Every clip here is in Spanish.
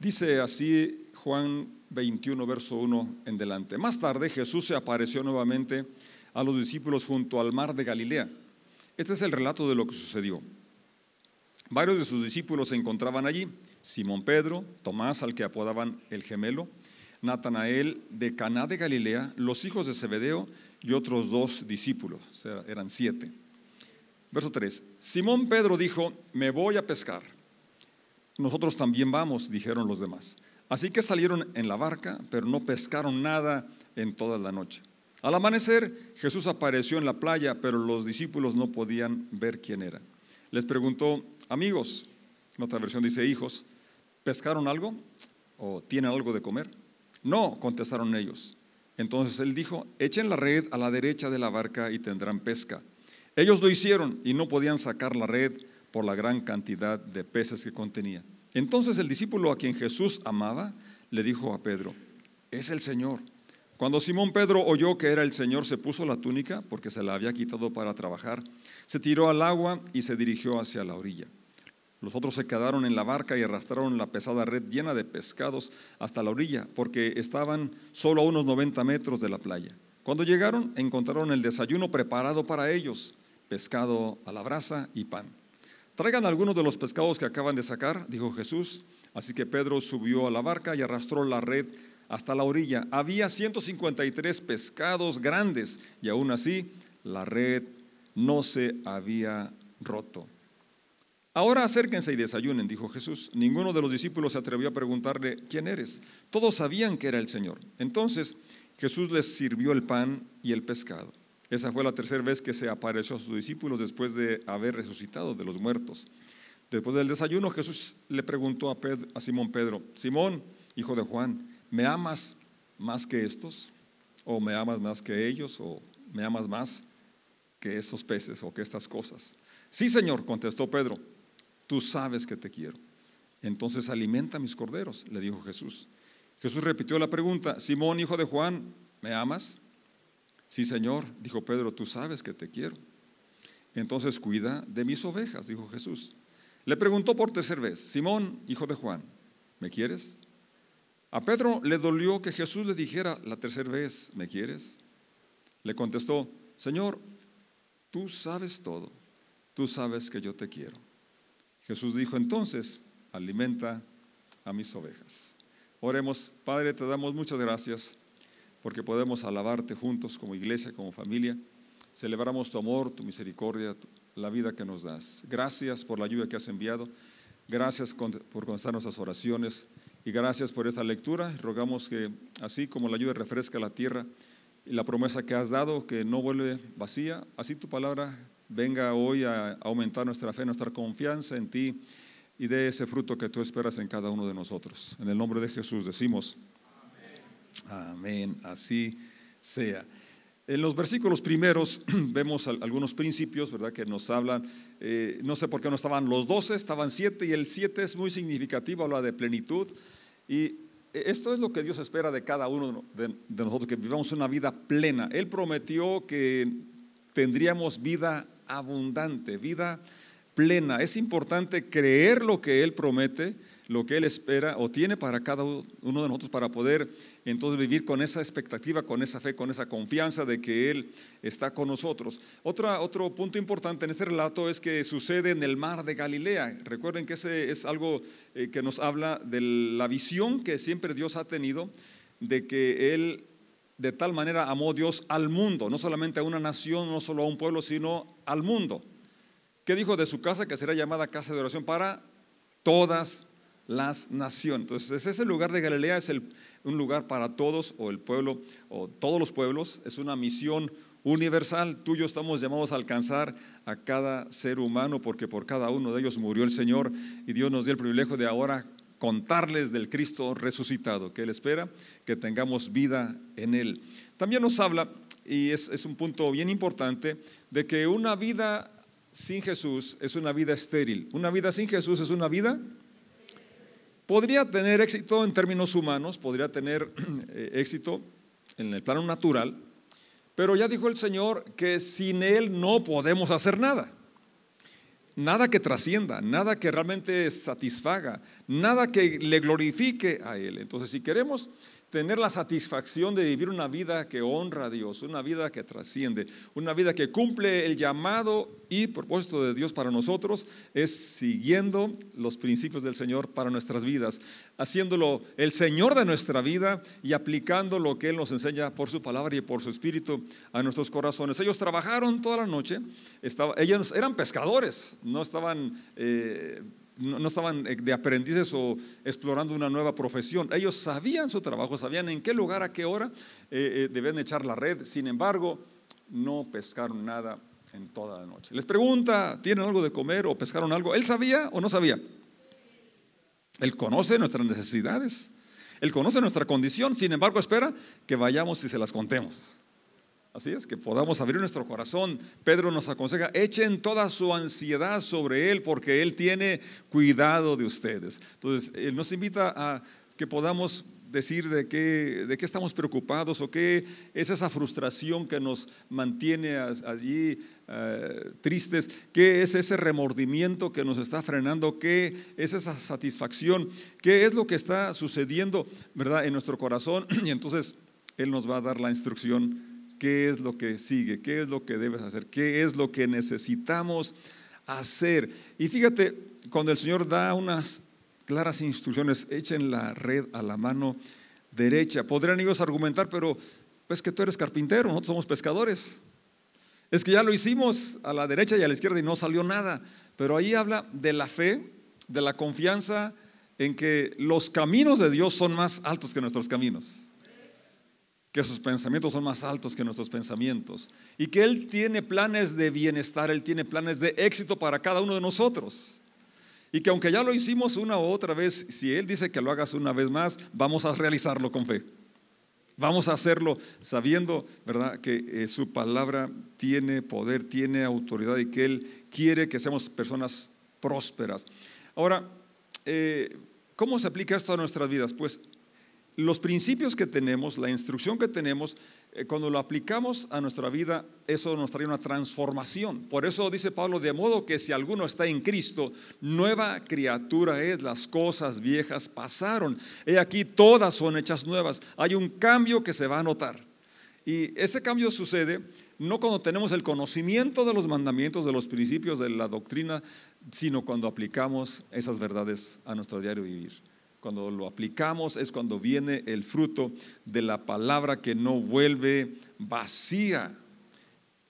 Dice así Juan 21, verso 1 en delante. Más tarde Jesús se apareció nuevamente a los discípulos junto al mar de Galilea. Este es el relato de lo que sucedió. Varios de sus discípulos se encontraban allí. Simón Pedro, Tomás, al que apodaban el gemelo, Natanael de Caná de Galilea, los hijos de Zebedeo y otros dos discípulos, eran siete. Verso 3. Simón Pedro dijo, me voy a pescar. Nosotros también vamos, dijeron los demás. Así que salieron en la barca, pero no pescaron nada en toda la noche. Al amanecer, Jesús apareció en la playa, pero los discípulos no podían ver quién era. Les preguntó, amigos, en otra versión dice hijos, ¿pescaron algo? ¿O tienen algo de comer? No, contestaron ellos. Entonces él dijo, echen la red a la derecha de la barca y tendrán pesca. Ellos lo hicieron y no podían sacar la red por la gran cantidad de peces que contenía. Entonces el discípulo a quien Jesús amaba le dijo a Pedro, es el Señor. Cuando Simón Pedro oyó que era el Señor, se puso la túnica, porque se la había quitado para trabajar, se tiró al agua y se dirigió hacia la orilla. Los otros se quedaron en la barca y arrastraron la pesada red llena de pescados hasta la orilla, porque estaban solo a unos 90 metros de la playa. Cuando llegaron, encontraron el desayuno preparado para ellos, pescado a la brasa y pan. Traigan algunos de los pescados que acaban de sacar, dijo Jesús. Así que Pedro subió a la barca y arrastró la red hasta la orilla. Había 153 pescados grandes y aún así la red no se había roto. Ahora acérquense y desayunen, dijo Jesús. Ninguno de los discípulos se atrevió a preguntarle, ¿quién eres? Todos sabían que era el Señor. Entonces Jesús les sirvió el pan y el pescado. Esa fue la tercera vez que se apareció a sus discípulos después de haber resucitado de los muertos. Después del desayuno Jesús le preguntó a, Simón Pedro, Simón, hijo de Juan, ¿me amas más que estos? ¿O me amas más que ellos? ¿O me amas más que estos peces o que estas cosas? Sí, Señor, contestó Pedro tú sabes que te quiero. Entonces alimenta mis corderos, le dijo Jesús. Jesús repitió la pregunta, Simón, hijo de Juan, ¿me amas? Sí, Señor, dijo Pedro, tú sabes que te quiero. Entonces cuida de mis ovejas, dijo Jesús. Le preguntó por tercera vez, Simón, hijo de Juan, ¿me quieres? A Pedro le dolió que Jesús le dijera la tercera vez, ¿me quieres? Le contestó, Señor, tú sabes todo, tú sabes que yo te quiero. Jesús dijo entonces, alimenta a mis ovejas. Oremos, Padre, te damos muchas gracias porque podemos alabarte juntos como iglesia, como familia. Celebramos tu amor, tu misericordia, la vida que nos das. Gracias por la ayuda que has enviado. Gracias por contestar nuestras oraciones y gracias por esta lectura. Rogamos que así como la lluvia refresca la tierra y la promesa que has dado, que no vuelve vacía, así tu palabra venga hoy a aumentar nuestra fe, nuestra confianza en ti y de ese fruto que tú esperas en cada uno de nosotros. En el nombre de Jesús decimos, amén, así sea. En los versículos primeros vemos algunos principios, ¿verdad? Que nos hablan, eh, no sé por qué no estaban los doce, estaban siete y el siete es muy significativo, habla de plenitud. Y esto es lo que Dios espera de cada uno de nosotros, que vivamos una vida plena. Él prometió que tendríamos vida abundante, vida plena. Es importante creer lo que Él promete, lo que Él espera o tiene para cada uno de nosotros para poder entonces vivir con esa expectativa, con esa fe, con esa confianza de que Él está con nosotros. Otra, otro punto importante en este relato es que sucede en el mar de Galilea. Recuerden que ese es algo eh, que nos habla de la visión que siempre Dios ha tenido de que Él de tal manera amó Dios al mundo, no solamente a una nación, no solo a un pueblo, sino al mundo. ¿Qué dijo de su casa? Que será llamada casa de oración para todas las naciones. Entonces, ese lugar de Galilea es un lugar para todos, o el pueblo, o todos los pueblos. Es una misión universal. Tú y yo estamos llamados a alcanzar a cada ser humano, porque por cada uno de ellos murió el Señor, y Dios nos dio el privilegio de ahora contarles del Cristo resucitado, que Él espera que tengamos vida en Él. También nos habla, y es, un punto bien importante, de que una vida sin Jesús es una vida estéril. Una vida sin Jesús es una vida... Podría tener éxito en términos humanos, podría tener eh, éxito en el plano natural, pero ya dijo el Señor que sin Él no podemos hacer nada. nada que trascienda, nada que realmente satisfaga, nada que le glorifique a Él. Entonces, si queremos tener la satisfacción de vivir una vida que honra a Dios, una vida que trasciende, una vida que cumple el llamado y propósito de Dios para nosotros, es siguiendo los principios del Señor para nuestras vidas, haciéndolo el Señor de nuestra vida y aplicando lo que Él nos enseña por su palabra y por su espíritu a nuestros corazones. Ellos trabajaron toda la noche, ellos eran pescadores, no estaban... Eh, no, estaban eh, de aprendices o explorando una nueva profesión. Ellos sabían su trabajo, sabían en qué lugar, a qué hora eh, eh, debían echar la red. Sin embargo, no pescaron nada en toda la noche. Les pregunta, ¿tienen algo de comer o pescaron algo? ¿Él sabía o no sabía? Él conoce nuestras necesidades. Él conoce nuestra condición. Sin embargo, espera que vayamos y se las contemos. Así es, que podamos abrir nuestro corazón. Pedro nos aconseja, echen toda su ansiedad sobre Él porque Él tiene cuidado de ustedes. Entonces, Él nos invita a que podamos decir de qué, de qué estamos preocupados o qué es esa frustración que nos mantiene allí eh, tristes, qué es ese remordimiento que nos está frenando, qué es esa satisfacción, qué es lo que está sucediendo ¿verdad? en nuestro corazón. Y entonces Él nos va a dar la instrucción qué es lo que sigue, qué es lo que debes hacer, qué es lo que necesitamos hacer. Y fíjate, cuando el Señor da unas claras instrucciones, echen la red a la mano derecha. Podrían ellos argumentar, pero pues que tú eres carpintero, nosotros somos pescadores. Es que ya lo hicimos a la derecha y a la izquierda y no salió nada. Pero ahí habla de la fe, de la confianza en que los caminos de Dios son más altos que nuestros caminos que sus pensamientos son más altos que nuestros pensamientos y que Él tiene planes de bienestar, Él tiene planes de éxito para cada uno de nosotros. Y que aunque ya lo hicimos una u otra vez, si Él dice que lo hagas una vez más, vamos a realizarlo con fe. Vamos a hacerlo sabiendo, ¿verdad?, que eh, su palabra tiene poder, tiene autoridad y que Él quiere que seamos personas prósperas. Ahora, eh, ¿cómo se aplica esto a nuestras vidas? Pues los principios que tenemos, la instrucción que tenemos, eh, cuando lo aplicamos a nuestra vida, eso nos trae una transformación. Por eso dice Pablo, de modo que si alguno está en Cristo, nueva criatura es, las cosas viejas pasaron. He aquí, todas son hechas nuevas. Hay un cambio que se va a notar. Y ese cambio sucede no cuando tenemos el conocimiento de los mandamientos, de los principios, de la doctrina, sino cuando aplicamos esas verdades a nuestro diario vivir. Cuando lo aplicamos es cuando viene el fruto de la palabra que no vuelve vacía.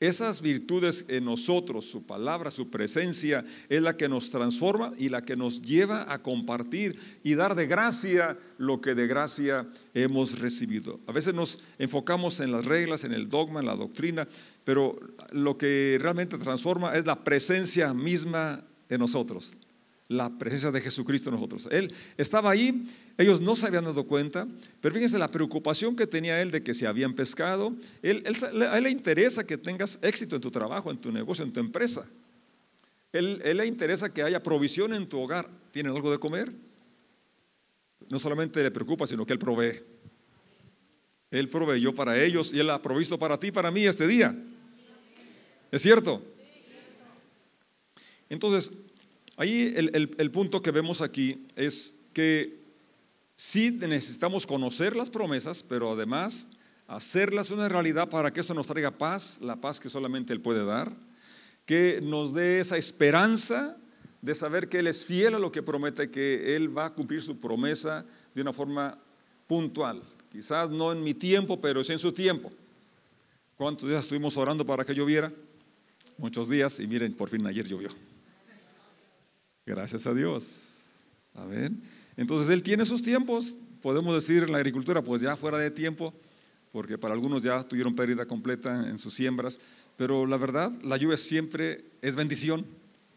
Esas virtudes en nosotros, su palabra, su presencia, es la que nos transforma y la que nos lleva a compartir y dar de gracia lo que de gracia hemos recibido. A veces nos enfocamos en las reglas, en el dogma, en la doctrina, pero lo que realmente transforma es la presencia misma en nosotros, la presencia de Jesucristo en nosotros. Él estaba ahí, ellos no se habían dado cuenta, pero fíjense la preocupación que tenía él de que se habían pescado. Él, a él le interesa que tengas éxito en tu trabajo, en tu negocio, en tu empresa. Él, él le interesa que haya provisión en tu hogar. ¿Tienen algo de comer? No solamente le preocupa, sino que Él provee. Él proveyó para ellos y Él ha provisto para ti, para mí este día. ¿Es cierto? Entonces, Ahí el, punto que vemos aquí es que sí necesitamos conocer las promesas, pero además hacerlas una realidad para que esto nos traiga paz, la paz que solamente Él puede dar, que nos dé esa esperanza de saber que Él es fiel a lo que promete, que Él va a cumplir su promesa de una forma puntual. Quizás no en mi tiempo, pero es en su tiempo. ¿Cuántos días estuvimos orando para que lloviera? Muchos días y miren, por fin ayer llovió. Gracias a Dios. Amén. Entonces Él tiene sus tiempos. Podemos decir en la agricultura, pues ya fuera de tiempo, porque para algunos ya tuvieron pérdida completa en sus siembras. Pero la verdad, la lluvia siempre es bendición.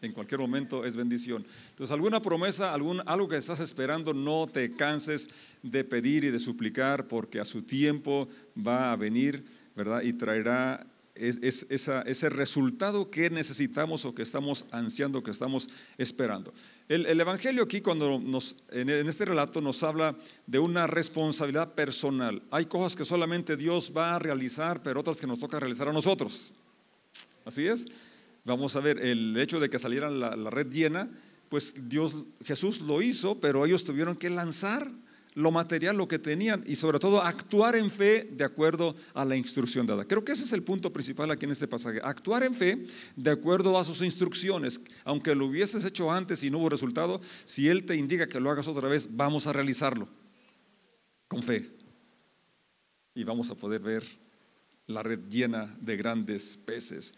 En cualquier momento es bendición. Entonces, alguna promesa, algún, algo que estás esperando, no te canses de pedir y de suplicar, porque a su tiempo va a venir, ¿verdad? Y traerá es, ese resultado que necesitamos o que estamos ansiando, que estamos esperando. El, Evangelio aquí, cuando nos, en, este relato, nos habla de una responsabilidad personal. Hay cosas que solamente Dios va a realizar, pero otras que nos toca realizar a nosotros. Así es. Vamos a ver, el hecho de que saliera la, la red llena, pues Dios, Jesús lo hizo, pero ellos tuvieron que lanzar lo material, lo que tenían y sobre todo actuar en fe de acuerdo a la instrucción dada. Creo que ese es el punto principal aquí en este pasaje. Actuar en fe de acuerdo a sus instrucciones. Aunque lo hubieses hecho antes y no hubo resultado, si Él te indica que lo hagas otra vez, vamos a realizarlo con fe. Y vamos a poder ver la red llena de grandes peces.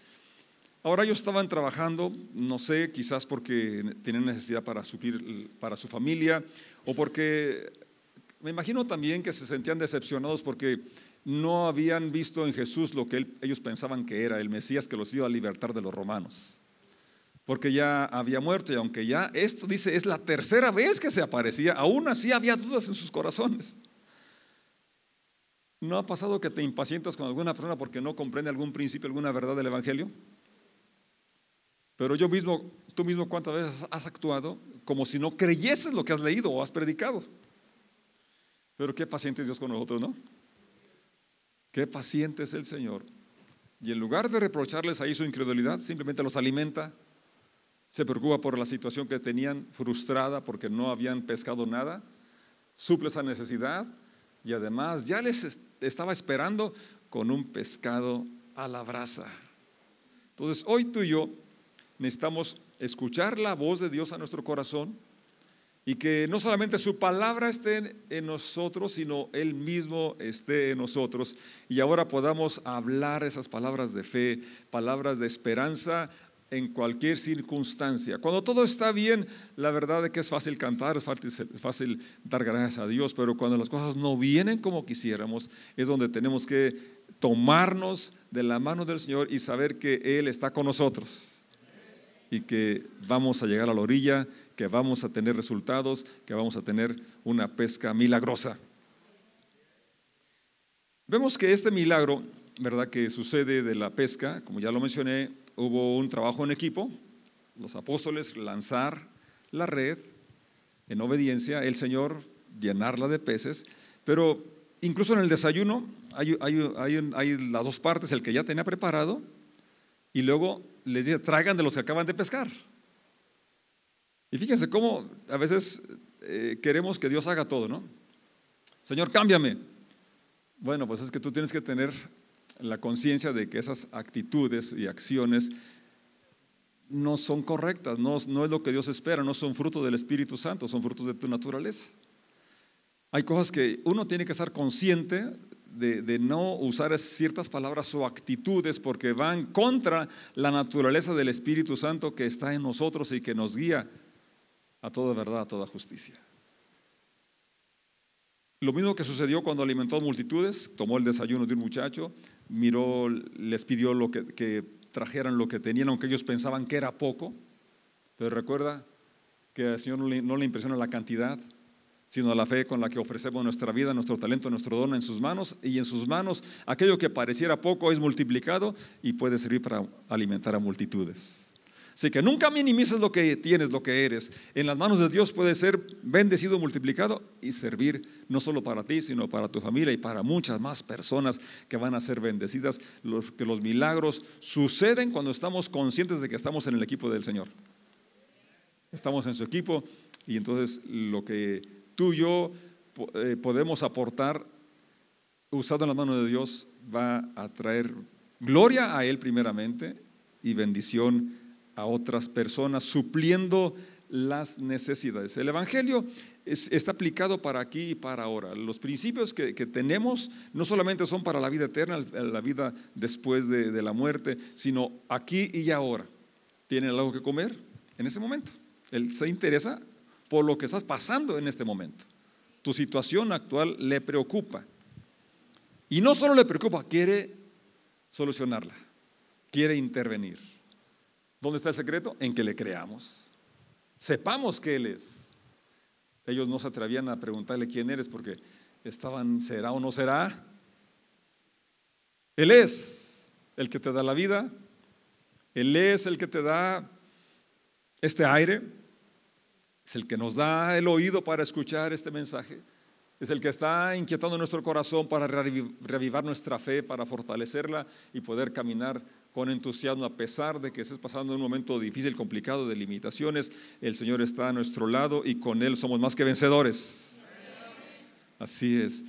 Ahora ellos estaban trabajando, no sé, quizás porque tienen necesidad para suplir para su familia o porque me imagino también que se sentían decepcionados porque no habían visto en Jesús lo que ellos pensaban que era, el Mesías que los iba a libertar de los romanos. Porque ya había muerto y aunque ya esto dice es la tercera vez que se aparecía, aún así había dudas en sus corazones. ¿No ha pasado que te impacientas con alguna persona porque no comprende algún principio, alguna verdad del Evangelio? Pero yo mismo, tú mismo cuántas veces has actuado como si no creyeses lo que has leído o has predicado. Pero qué paciente es Dios con nosotros, ¿no? Qué paciente es el Señor. Y en lugar de reprocharles ahí su incredulidad, simplemente los alimenta, se preocupa por la situación que tenían frustrada porque no habían pescado nada, suple esa necesidad y además ya les estaba esperando con un pescado a la brasa. Entonces, hoy tú y yo necesitamos escuchar la voz de Dios a nuestro corazón y que no solamente su palabra esté en nosotros, sino Él mismo esté en nosotros. Y ahora podamos hablar esas palabras de fe, palabras de esperanza en cualquier circunstancia. Cuando todo está bien, la verdad es que es fácil cantar, es fácil, dar gracias a Dios, pero cuando las cosas no vienen como quisiéramos, es donde tenemos que tomarnos de la mano del Señor y saber que Él está con nosotros y que vamos a llegar a la orilla que vamos a tener resultados, que vamos a tener una pesca milagrosa. Vemos que este milagro, ¿verdad? Que sucede de la pesca, como ya lo mencioné, hubo un trabajo en equipo, los apóstoles lanzar la red en obediencia, el Señor llenarla de peces, pero incluso en el desayuno hay, las dos partes, el que ya tenía preparado, y luego les dice, traigan de los que acaban de pescar. Y fíjense cómo a veces eh, queremos que Dios haga todo, ¿no? Señor, cámbiame. Bueno, pues es que tú tienes que tener la conciencia de que esas actitudes y acciones no son correctas, no, es lo que Dios espera, no son fruto del Espíritu Santo, son frutos de tu naturaleza. Hay cosas que uno tiene que estar consciente de, no usar ciertas palabras o actitudes porque van contra la naturaleza del Espíritu Santo que está en nosotros y que nos guía a toda verdad, a toda justicia. Lo mismo que sucedió cuando alimentó multitudes, tomó el desayuno de un muchacho, miró, les pidió lo que, trajeran lo que tenían, aunque ellos pensaban que era poco. Pero recuerda que al Señor no le impresiona la cantidad, sino la fe con la que ofrecemos nuestra vida, nuestro talento, nuestro don en sus manos. Y en sus manos aquello que pareciera poco es multiplicado y puede servir para alimentar a multitudes. Así que nunca minimices lo que tienes, lo que eres. En las manos de Dios puede ser bendecido, multiplicado y servir no solo para ti, sino para tu familia y para muchas más personas que van a ser bendecidas. Los, que los milagros suceden cuando estamos conscientes de que estamos en el equipo del Señor. Estamos en su equipo y entonces lo que tú y yo eh, podemos aportar usado en las manos de Dios va a traer gloria a Él primeramente y bendición a otras personas, supliendo las necesidades. El Evangelio está aplicado para aquí y para ahora. Los principios que, tenemos no solamente son para la vida eterna, la vida después de, de, la muerte, sino aquí y ahora. ¿Tienen algo que comer en ese momento? Él se interesa por lo que estás pasando en este momento. Tu situación actual le preocupa. Y no solo le preocupa, quiere solucionarla, quiere intervenir. ¿Dónde está el secreto? En que le creamos. Sepamos que Él es. Ellos no se atrevían a preguntarle quién eres porque estaban, ¿será o no será? Él es el que te da la vida. Él es el que te da este aire. Es el que nos da el oído para escuchar este mensaje. Es el que está inquietando nuestro corazón para reavivar nuestra fe, para fortalecerla y poder caminar con entusiasmo, a pesar de que estés pasando un momento difícil, complicado, de limitaciones, el Señor está a nuestro lado y con Él somos más que vencedores. Así es.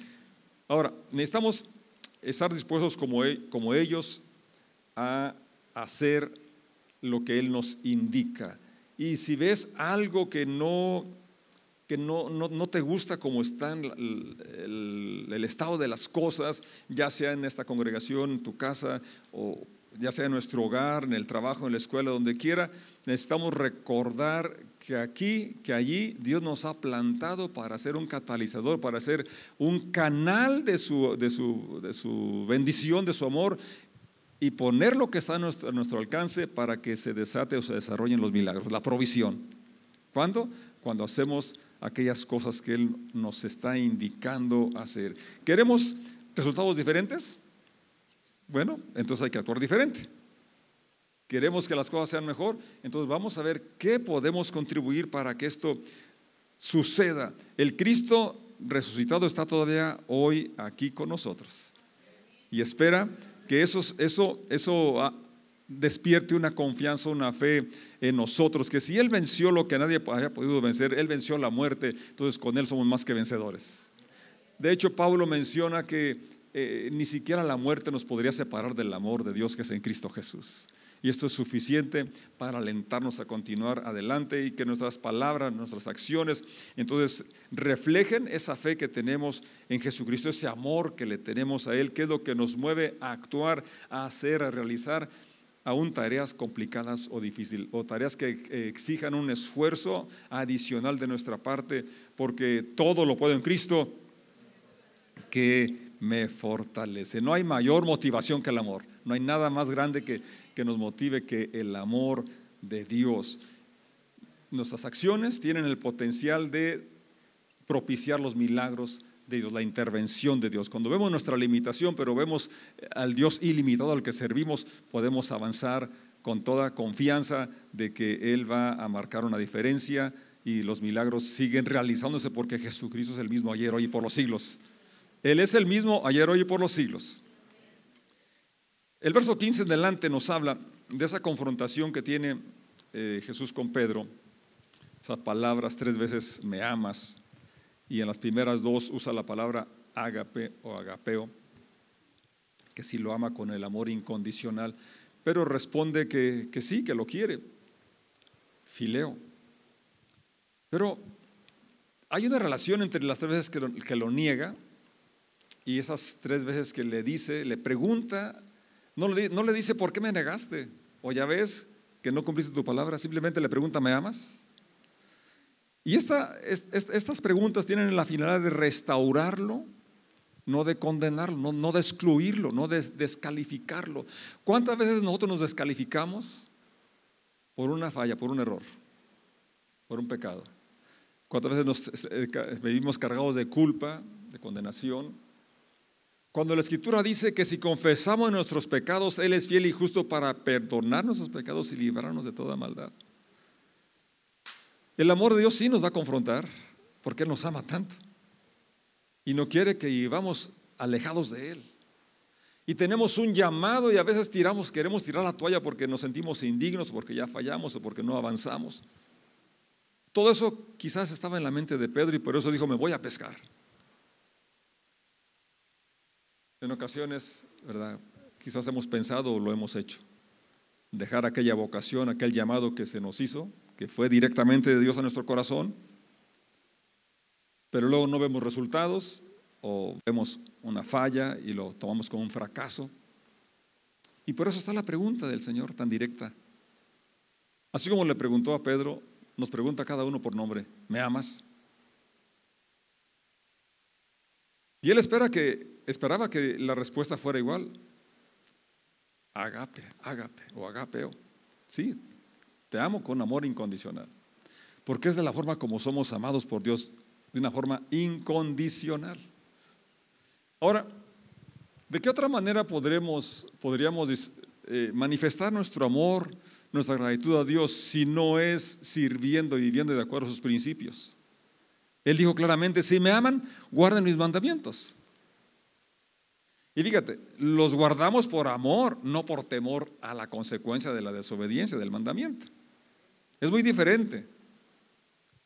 Ahora, necesitamos estar dispuestos como, e, como ellos a hacer lo que Él nos indica. Y si ves algo que no que no, no, te gusta como está el, el, estado de las cosas, ya sea en esta congregación, en tu casa, o ya sea en nuestro hogar, en el trabajo, en la escuela, donde quiera, necesitamos recordar que aquí, que allí, Dios nos ha plantado para ser un catalizador, para ser un canal de su, de su, de su bendición, de su amor, y poner lo que está a nuestro, a nuestro alcance para que se desate o se desarrollen los milagros, la provisión. ¿Cuándo? Cuando hacemos aquellas cosas que Él nos está indicando hacer. ¿Queremos resultados diferentes? Bueno, entonces hay que actuar diferente. ¿Queremos que las cosas sean mejor? Entonces vamos a ver qué podemos contribuir para que esto suceda. El Cristo resucitado está todavía hoy aquí con nosotros y espera que eso, eso, eso ah, despierte una confianza, una fe en nosotros, que si Él venció lo que nadie haya podido vencer, Él venció la muerte, entonces con Él somos más que vencedores. De hecho, Pablo menciona que eh, ni siquiera la muerte nos podría separar del amor de Dios que es en Cristo Jesús. Y esto es suficiente para alentarnos a continuar adelante y que nuestras palabras, nuestras acciones, entonces reflejen esa fe que tenemos en Jesucristo, ese amor que le tenemos a Él, que es lo que nos mueve a actuar, a hacer, a realizar aún tareas complicadas o difíciles, o tareas que exijan un esfuerzo adicional de nuestra parte, porque todo lo puedo en Cristo que me fortalece. No hay mayor motivación que el amor, no hay nada más grande que, que nos motive que el amor de Dios. Nuestras acciones tienen el potencial de propiciar los milagros de Dios, la intervención de Dios. Cuando vemos nuestra limitación, pero vemos al Dios ilimitado al que servimos, podemos avanzar con toda confianza de que Él va a marcar una diferencia y los milagros siguen realizándose porque Jesucristo es el mismo ayer, hoy y por los siglos. Él es el mismo ayer, hoy y por los siglos. El verso 15 en adelante nos habla de esa confrontación que tiene eh, Jesús con Pedro. Esas palabras tres veces, me amas, y en las primeras dos usa la palabra agape o agapeo, que sí lo ama con el amor incondicional, pero responde que, sí, que lo quiere, fileo. Pero hay una relación entre las tres veces que que lo niega y esas tres veces que le dice, le pregunta, no le, no le dice, ¿por qué me negaste? O ya ves que no cumpliste tu palabra, simplemente le pregunta, ¿me amas? Y estas preguntas tienen la finalidad de restaurarlo, no de condenarlo, no, de excluirlo, no de descalificarlo. ¿Cuántas veces nosotros nos descalificamos por una falla, por un error, por un pecado? ¿Cuántas veces nos vivimos cargados de culpa, de condenación? Cuando la Escritura dice que si confesamos nuestros pecados, Él es fiel y justo para perdonar nuestros pecados y librarnos de toda maldad. El amor de Dios sí nos va a confrontar porque Él nos ama tanto y no quiere que vivamos alejados de Él. Y tenemos un llamado y a veces tiramos, queremos tirar la toalla porque nos sentimos indignos, porque ya fallamos o porque no avanzamos. Todo eso quizás estaba en la mente de Pedro y por eso dijo, me voy a pescar. En ocasiones, ¿verdad? Quizás hemos pensado o lo hemos hecho. Dejar aquella vocación, aquel llamado que se nos hizo que fue directamente de Dios a nuestro corazón, pero luego no vemos resultados o vemos una falla y lo tomamos como un fracaso. Y por eso está la pregunta del Señor tan directa. Así como le preguntó a Pedro, nos pregunta cada uno por nombre, ¿me amas? Y él espera que, esperaba que la respuesta fuera igual. Agape, agape o agapeo. Sí, te amo con amor incondicional. Porque es de la forma como somos amados por Dios, de una forma incondicional. Ahora, ¿de qué otra manera podremos, podríamos eh, manifestar nuestro amor, nuestra gratitud a Dios si no es sirviendo y viviendo de acuerdo a sus principios? Él dijo claramente, si me aman, guarden mis mandamientos. Y fíjate, los guardamos por amor, no por temor a la consecuencia de la desobediencia del mandamiento. Es muy diferente,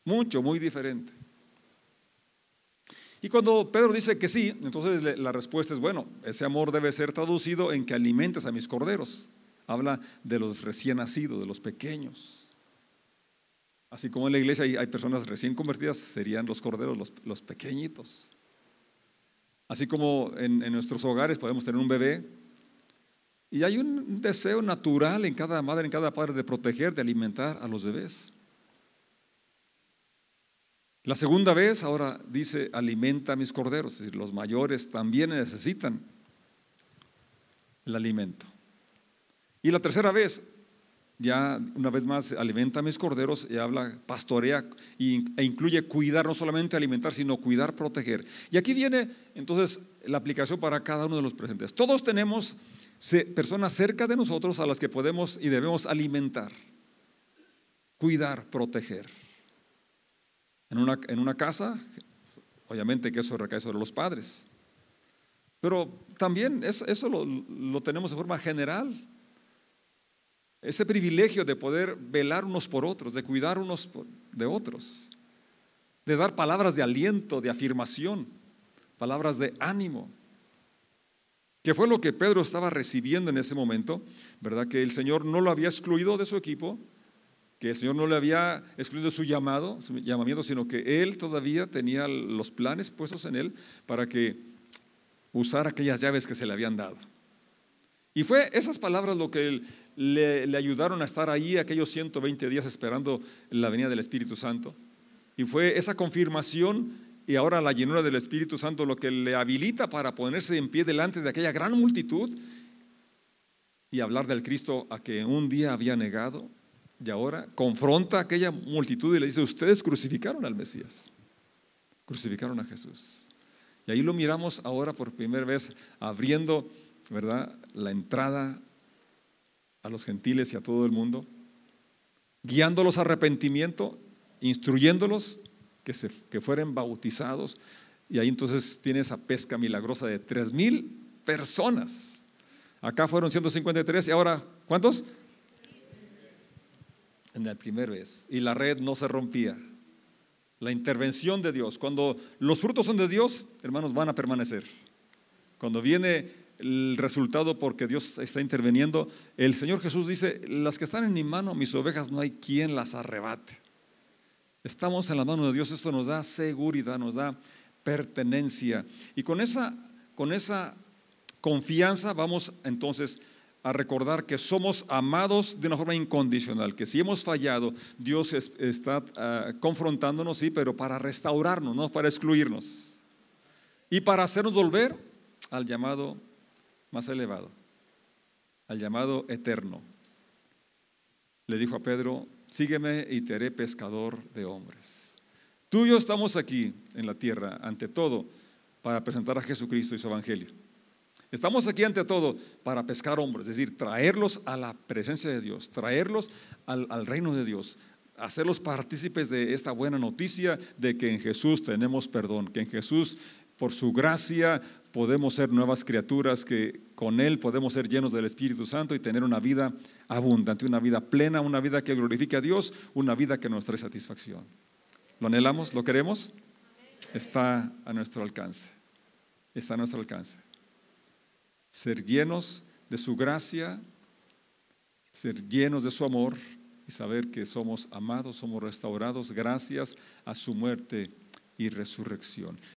mucho, muy diferente. Y cuando Pedro dice que sí, entonces la respuesta es, bueno, ese amor debe ser traducido en que alimentes a mis corderos. Habla de los recién nacidos, de los pequeños. Así como en la iglesia hay, personas recién convertidas, serían los corderos, los, pequeñitos. Así como en, nuestros hogares podemos tener un bebé, y hay un deseo natural en cada madre, en cada padre de proteger, de alimentar a los bebés. La segunda vez ahora dice, alimenta a mis corderos, es decir, los mayores también necesitan el alimento. Y la tercera vez, ya una vez más, alimenta a mis corderos y habla, pastorea e incluye cuidar, no solamente alimentar, sino cuidar, proteger. Y aquí viene entonces la aplicación para cada uno de los presentes. Todos tenemos personas cerca de nosotros a las que podemos y debemos alimentar, cuidar, proteger. En una, en una casa, obviamente que eso recae sobre los padres. Pero también eso, eso lo, lo, tenemos de forma general. Ese privilegio de poder velar unos por otros, de cuidar unos de otros, de dar palabras de aliento, de afirmación, palabras de ánimo, que fue lo que Pedro estaba recibiendo en ese momento, ¿verdad? Que el Señor no lo había excluido de su equipo, que el Señor no le había excluido su llamado, su llamamiento, sino que Él todavía tenía los planes puestos en Él para que usara aquellas llaves que se le habían dado. Y fue esas palabras lo que le, ayudaron a estar ahí aquellos 120 días esperando la venida del Espíritu Santo. Y fue esa confirmación y ahora la llenura del Espíritu Santo lo que le habilita para ponerse en pie delante de aquella gran multitud y hablar del Cristo a que un día había negado y ahora confronta a aquella multitud y le dice, ustedes crucificaron al Mesías, crucificaron a Jesús. Y ahí lo miramos ahora por primera vez abriendo, ¿verdad?, la entrada a los gentiles y a todo el mundo, guiándolos a arrepentimiento, instruyéndolos que, se, que fueran bautizados. Y ahí entonces tiene esa pesca milagrosa de tres mil personas. Acá fueron 153 y ahora, ¿cuántos? en la primera vez y la red no se rompía. La intervención de Dios. Cuando los frutos son de Dios, hermanos, van a permanecer. Cuando viene el resultado porque Dios está interviniendo, el Señor Jesús dice, las que están en mi mano, mis ovejas, no hay quien las arrebate. Estamos en la mano de Dios, esto nos da seguridad, nos da pertenencia. Y con esa, con esa confianza vamos entonces a recordar que somos amados de una forma incondicional, que si hemos fallado, Dios está ah, confrontándonos, sí, pero para restaurarnos, no para excluirnos. Y para hacernos volver al llamado más elevado, al llamado eterno. Le dijo a Pedro, sígueme y te haré pescador de hombres. Tú y yo estamos aquí en la tierra, ante todo, para presentar a Jesucristo y su Evangelio. Estamos aquí ante todo para pescar hombres, es decir, traerlos a la presencia de Dios, traerlos al, reino de Dios, hacerlos partícipes de esta buena noticia de que en Jesús tenemos perdón, que en Jesús, por su gracia, podemos ser nuevas criaturas, que con Él podemos ser llenos del Espíritu Santo y tener una vida abundante, una vida plena, una vida que glorifique a Dios, una vida que nos trae satisfacción. ¿Lo anhelamos? ¿Lo queremos? Está a nuestro alcance. Está a nuestro alcance ser llenos de su gracia, ser llenos de su amor y saber que somos amados, somos restaurados gracias a su muerte y resurrección.